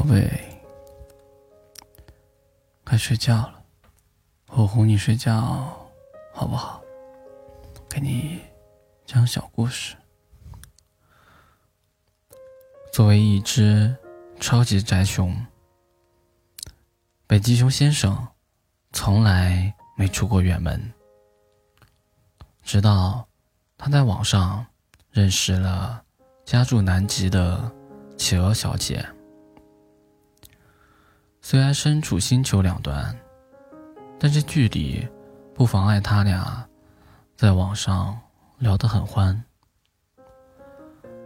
宝贝，该睡觉了，我哄你睡觉，好不好？给你讲小故事。作为一只超级宅熊，北极熊先生从来没出过远门，直到他在网上认识了家住南极的企鹅小姐。虽然身处星球两端，但是距离不妨碍他俩在网上聊得很欢。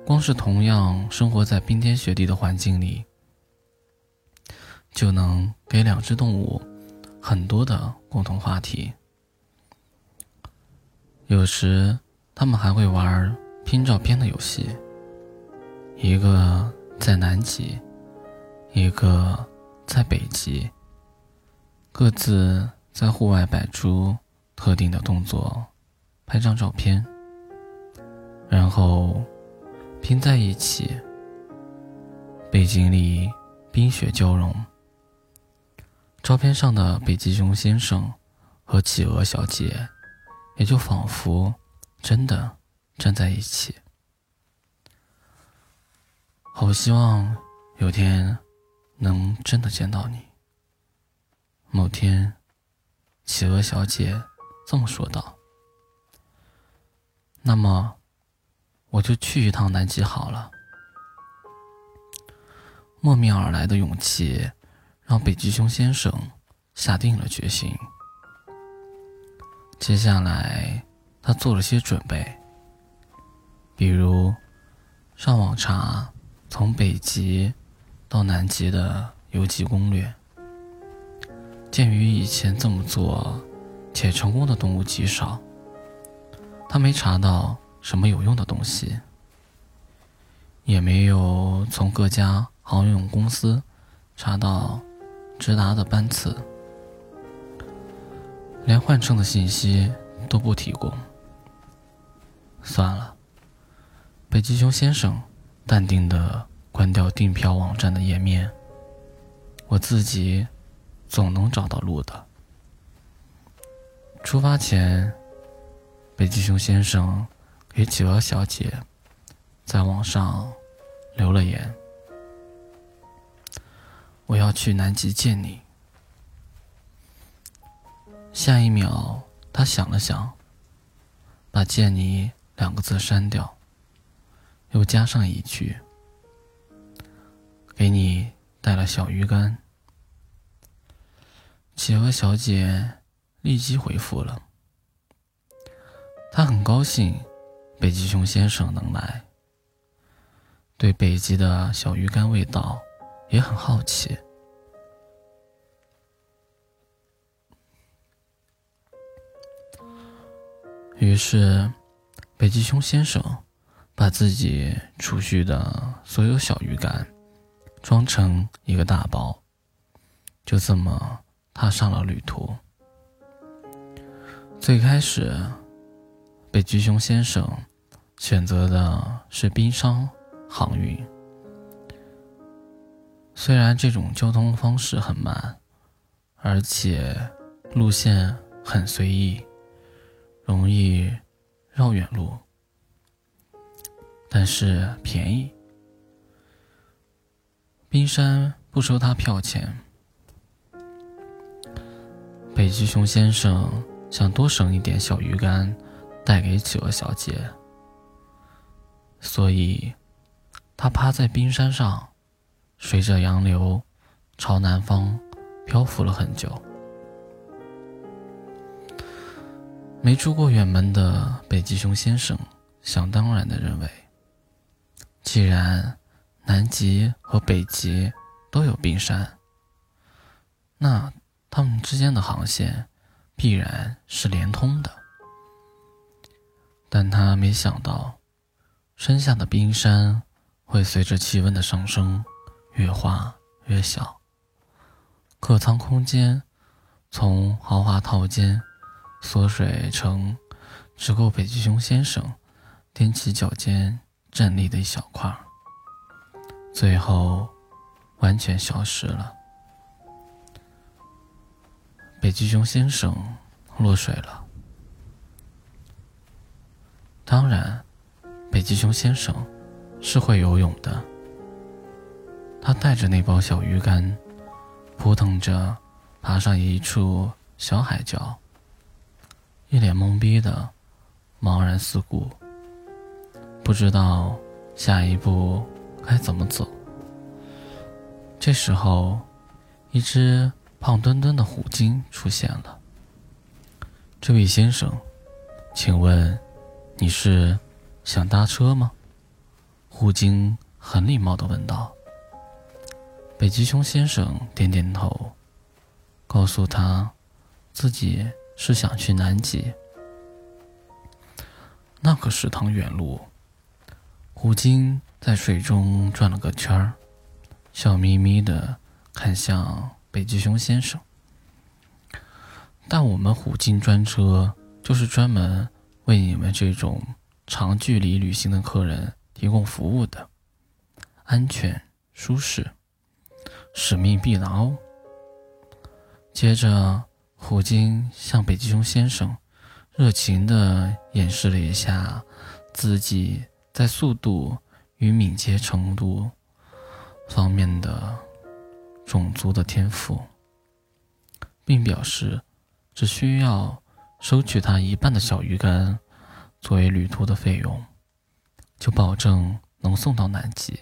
光是同样生活在冰天雪地的环境里，就能给两只动物很多的共同话题。有时他们还会玩拼照片的游戏，一个在南极，一个。在北极，各自在户外摆出特定的动作，拍张照片，然后拼在一起。背景里冰雪交融，照片上的北极熊先生和企鹅小姐，也就仿佛真的站在一起。好希望有天。能真的见到你。某天，企鹅小姐这么说道：“那么，我就去一趟南极好了。”莫名而来的勇气，让北极熊先生下定了决心。接下来，他做了些准备，比如上网查从北极。到南极的游记攻略。鉴于以前这么做且成功的动物极少，他没查到什么有用的东西，也没有从各家航运公司查到直达的班次，连换乘的信息都不提供。算了，北极熊先生淡定的。关掉订票网站的页面，我自己总能找到路的。出发前，北极熊先生给企鹅小姐在网上留了言：“我要去南极见你。”下一秒，他想了想，把“见你”两个字删掉，又加上一句。给你带了小鱼干。企鹅小姐立即回复了，她很高兴北极熊先生能来，对北极的小鱼干味道也很好奇。于是，北极熊先生把自己储蓄的所有小鱼干。装成一个大包，就这么踏上了旅途。最开始，北极熊先生选择的是冰上航运。虽然这种交通方式很慢，而且路线很随意，容易绕远路，但是便宜。冰山不收他票钱。北极熊先生想多省一点小鱼干，带给企鹅小姐，所以他趴在冰山上，随着洋流朝南方漂浮了很久。没出过远门的北极熊先生想当然的认为，既然。南极和北极都有冰山，那它们之间的航线必然是连通的。但他没想到，身下的冰山会随着气温的上升越化越小，客舱空间从豪华套间缩水成只够北极熊先生踮起脚尖站立的一小块。最后，完全消失了。北极熊先生落水了。当然，北极熊先生是会游泳的。他带着那包小鱼干，扑腾着爬上一处小海角，一脸懵逼的茫然四顾，不知道下一步该怎么走。这时候，一只胖墩墩的虎鲸出现了。这位先生，请问你是想搭车吗？虎鲸很礼貌的问道。北极熊先生点点头，告诉他，自己是想去南极。那可是趟远路。虎鲸在水中转了个圈儿，笑眯眯的看向北极熊先生。但我们虎鲸专车就是专门为你们这种长距离旅行的客人提供服务的，安全舒适。使命必达哦。接着，虎鲸向北极熊先生热情地演示了一下自己在速度与敏捷程度方面的种族的天赋，并表示只需要收取他一半的小鱼干作为旅途的费用，就保证能送到南极。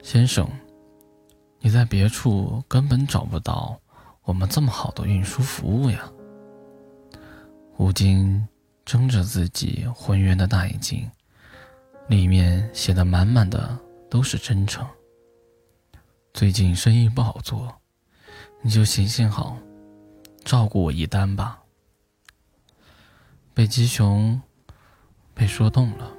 先生，你在别处根本找不到我们这么好的运输服务呀。吴京睁着自己浑圆的大眼睛，里面写的满满的都是真诚。最近生意不好做，你就行行好，照顾我一单吧。北极熊被说动了，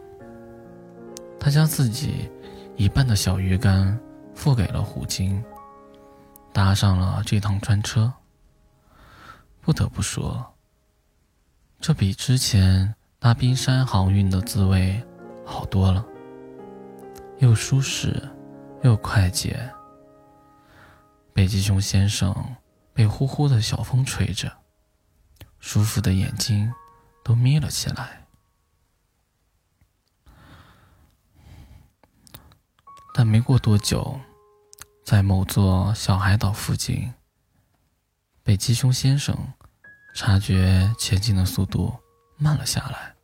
他将自己。一半的小鱼干付给了虎鲸，搭上了这趟专车。不得不说，这比之前搭冰山航运的滋味好多了，又舒适又快捷。北极熊先生被呼呼的小风吹着，舒服的眼睛都眯了起来。但没过多久，在某座小海岛附近，北极熊先生察觉前进的速度慢了下来。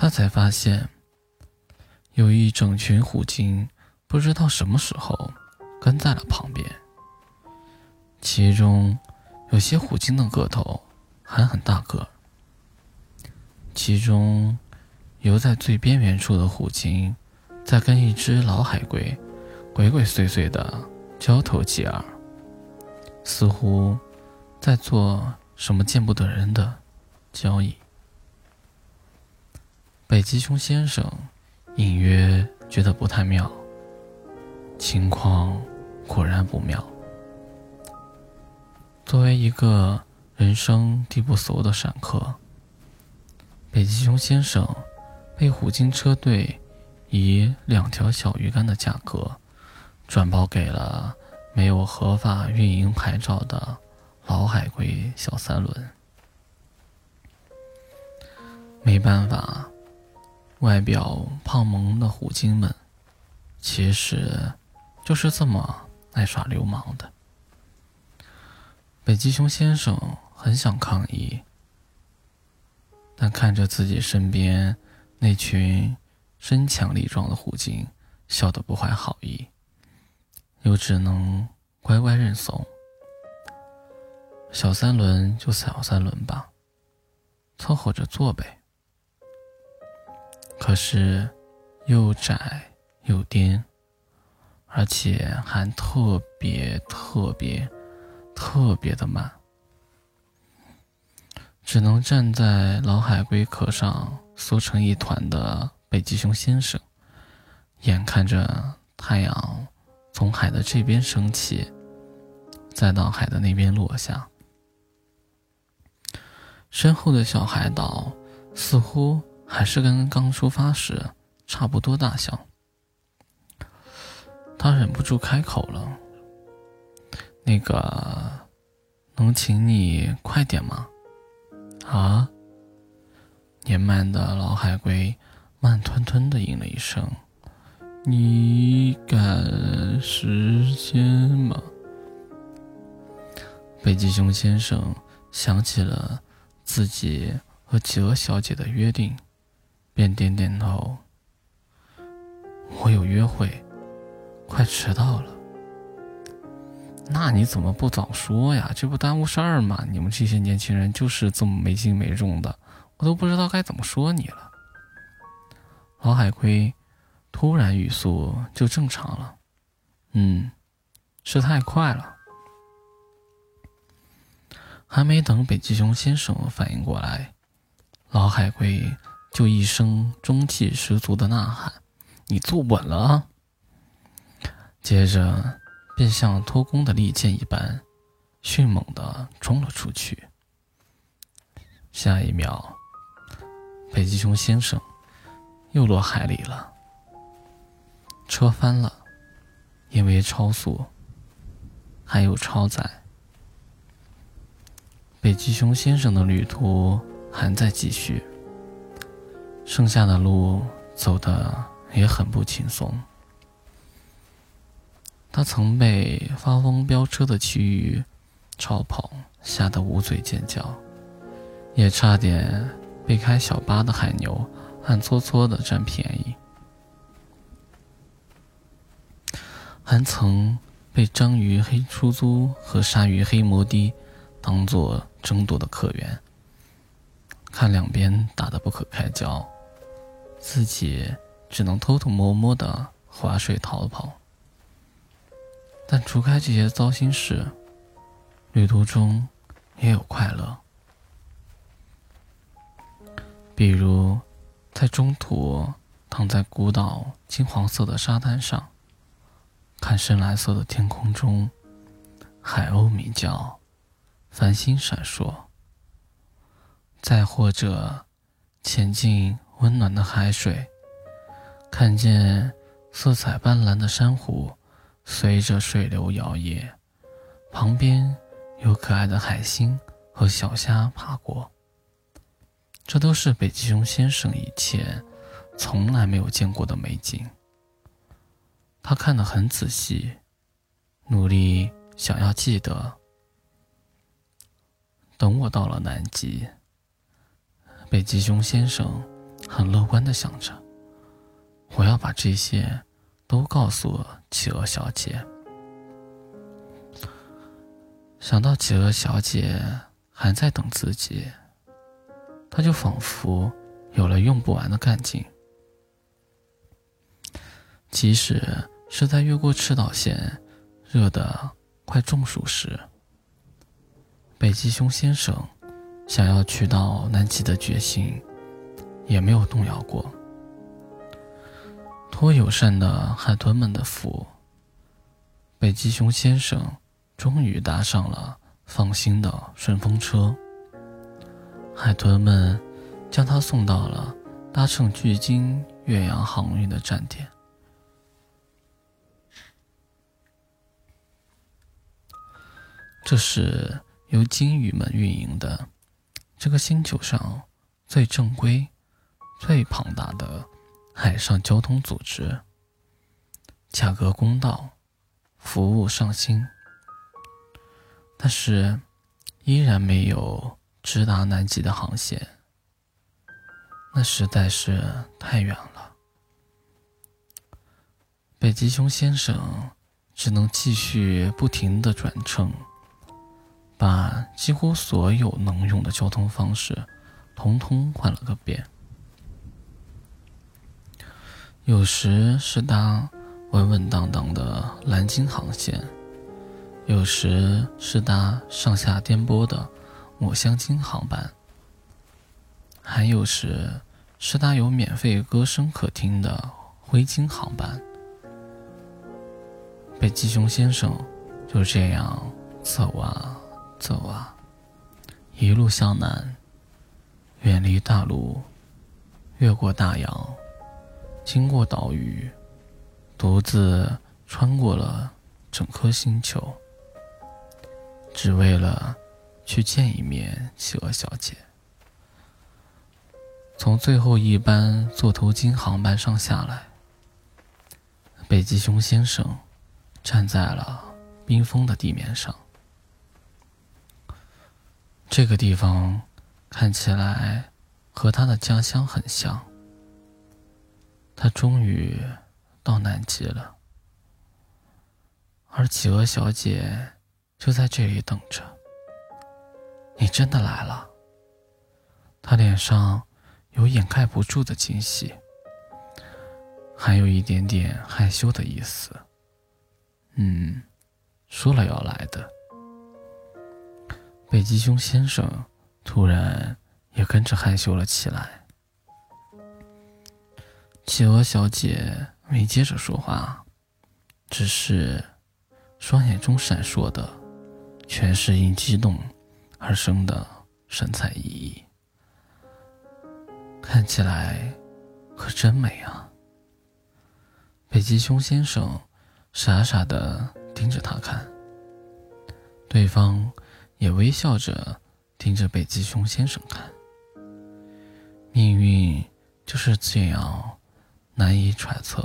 他才发现，有一整群虎鲸不知道什么时候跟在了旁边。其中有些虎鲸的个头还很大个。其中，游在最边缘处的虎鲸，在跟一只老海龟鬼鬼祟祟的交头接耳，似乎在做什么见不得人的交易。北极熊先生隐约觉得不太妙，情况果然不妙。作为一个人生地不熟的散客。北极熊先生被虎鲸车队以两条小鱼干的价格转包给了没有合法运营牌照的老海龟小三轮。没办法，外表胖萌的虎鲸们其实就是这么爱耍流氓的。北极熊先生很想抗议。但看着自己身边那群身强力壮的虎鲸，笑得不怀好意，又只能乖乖认怂。小三轮就小三轮吧，凑合着做呗。可是又窄又颠，而且还特别特别特别的慢。只能站在老海龟壳上缩成一团的北极熊先生，眼看着太阳从海的这边升起，再到海的那边落下，身后的小海岛似乎还是跟刚出发时差不多大小。他忍不住开口了：“那个，能请你快点吗？”啊！年迈的老海龟慢吞吞的应了一声：“你赶时间吗？”北极熊先生想起了自己和企鹅小姐的约定，便点点头：“我有约会。”快迟到了，那你怎么不早说呀？这不耽误事儿吗？你们这些年轻人就是这么没轻没重的，我都不知道该怎么说你了。老海龟突然语速就正常了，嗯，是太快了。还没等北极熊先生反应过来，老海龟就一声中气十足的呐喊：“你坐稳了啊！”接着，便像脱弓的利箭一般，迅猛地冲了出去。下一秒，北极熊先生又落海里了。车翻了，因为超速，还有超载。北极熊先生的旅途还在继续，剩下的路走的也很不轻松。他曾被发疯飙车的区域超跑吓得捂嘴尖叫，也差点被开小巴的海牛暗搓搓的占便宜，还曾被章鱼黑出租和鲨鱼黑摩的当做争夺的客源，看两边打得不可开交，自己只能偷偷摸摸的划水逃跑。但除开这些糟心事，旅途中也有快乐。比如，在中途躺在孤岛金黄色的沙滩上，看深蓝色的天空中，海鸥鸣叫，繁星闪烁；再或者，前进温暖的海水，看见色彩斑斓的珊瑚。随着水流摇曳，旁边有可爱的海星和小虾爬过。这都是北极熊先生以前从来没有见过的美景。他看得很仔细，努力想要记得。等我到了南极，北极熊先生很乐观的想着，我要把这些。都告诉企鹅小姐。想到企鹅小姐还在等自己，他就仿佛有了用不完的干劲。即使是在越过赤道线、热得快中暑时，北极熊先生想要去到南极的决心也没有动摇过。托友善的海豚们的福，北极熊先生终于搭上了放心的顺风车。海豚们将他送到了搭乘距今远洋航运的站点。这是由鲸鱼们运营的这个星球上最正规、最庞大的。海上交通组织，价格公道，服务上心，但是依然没有直达南极的航线，那实在是太远了。北极熊先生只能继续不停的转乘，把几乎所有能用的交通方式，通通换了个遍。有时是搭稳稳当当的蓝鲸航线，有时是搭上下颠簸的抹香鲸航班，还有时是搭有免费歌声可听的灰鲸航班。北极熊先生就这样走啊走啊，一路向南，远离大陆，越过大洋，经过岛屿，独自穿过了整颗星球，只为了去见一面企鹅小姐。从最后一班座头鲸航班上下来，北极熊先生站在了冰封的地面上。这个地方看起来和他的家乡很像。他终于到南极了，而企鹅小姐就在这里等着。你真的来了？他脸上有掩盖不住的惊喜，还有一点点害羞的意思。嗯，说了要来的。北极熊先生突然也跟着害羞了起来。企鹅小姐没接着说话，只是双眼中闪烁的全是因激动而生的神采奕奕，看起来可真美啊！北极熊先生傻傻的盯着她看，对方。也微笑着盯着北极熊先生看。命运就是这样难以揣测。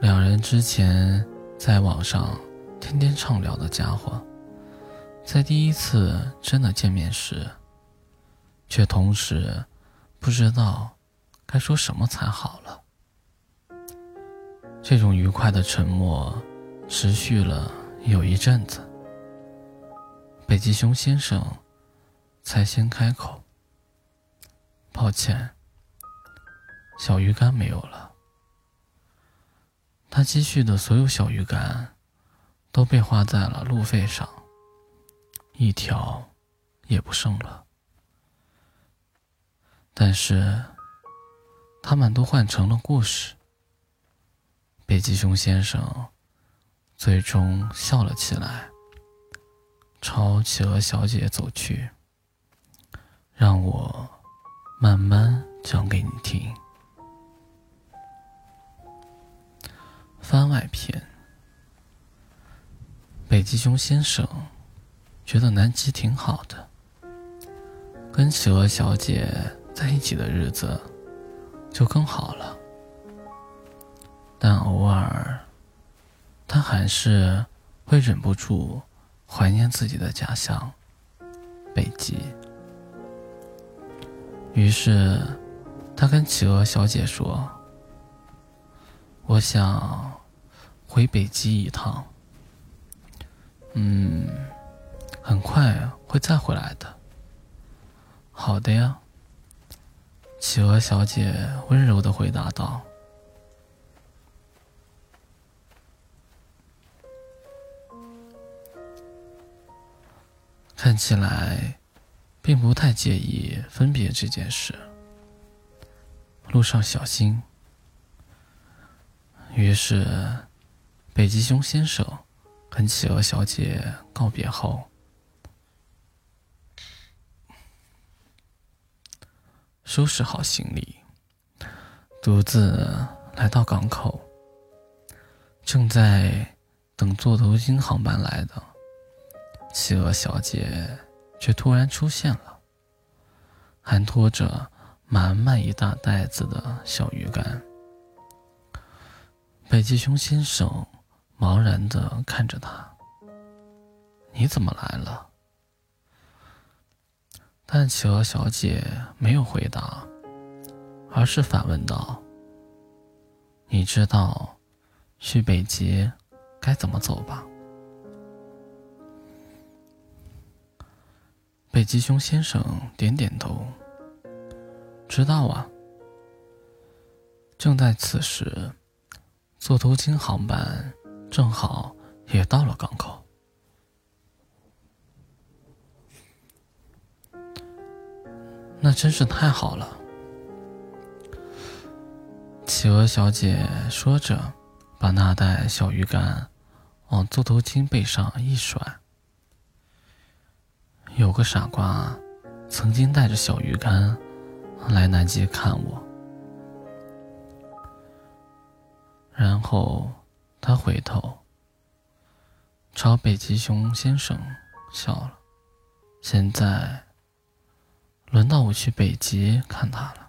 两人之前在网上天天畅聊的家伙，在第一次真的见面时，却同时不知道该说什么才好了。这种愉快的沉默持续了有一阵子。北极熊先生才先开口：“抱歉，小鱼干没有了。他积蓄的所有小鱼干都被花在了路费上，一条也不剩了。但是，他们都换成了故事。”北极熊先生最终笑了起来。朝企鹅小姐走去，让我慢慢讲给你听。番外篇：北极熊先生觉得南极挺好的，跟企鹅小姐在一起的日子就更好了。但偶尔，他还是会忍不住。怀念自己的家乡，北极。于是，他跟企鹅小姐说：“我想回北极一趟。嗯，很快会再回来的。”“好的呀。”企鹅小姐温柔的回答道。看起来，并不太介意分别这件事。路上小心。于是，北极熊先生跟企鹅小姐告别后，收拾好行李，独自来到港口。正在等座头鲸航班来的。企鹅小姐却突然出现了，还拖着满满一大袋子的小鱼干。北极熊先生茫然的看着他：“你怎么来了？”但企鹅小姐没有回答，而是反问道：“你知道去北极该怎么走吧？”北极熊先生点点头，知道啊。正在此时，座头鲸航班正好也到了港口。那真是太好了！企鹅小姐说着，把那袋小鱼干往座头鲸背上一甩。有个傻瓜，曾经带着小鱼干来南极看我。然后他回头朝北极熊先生笑了。现在轮到我去北极看他了。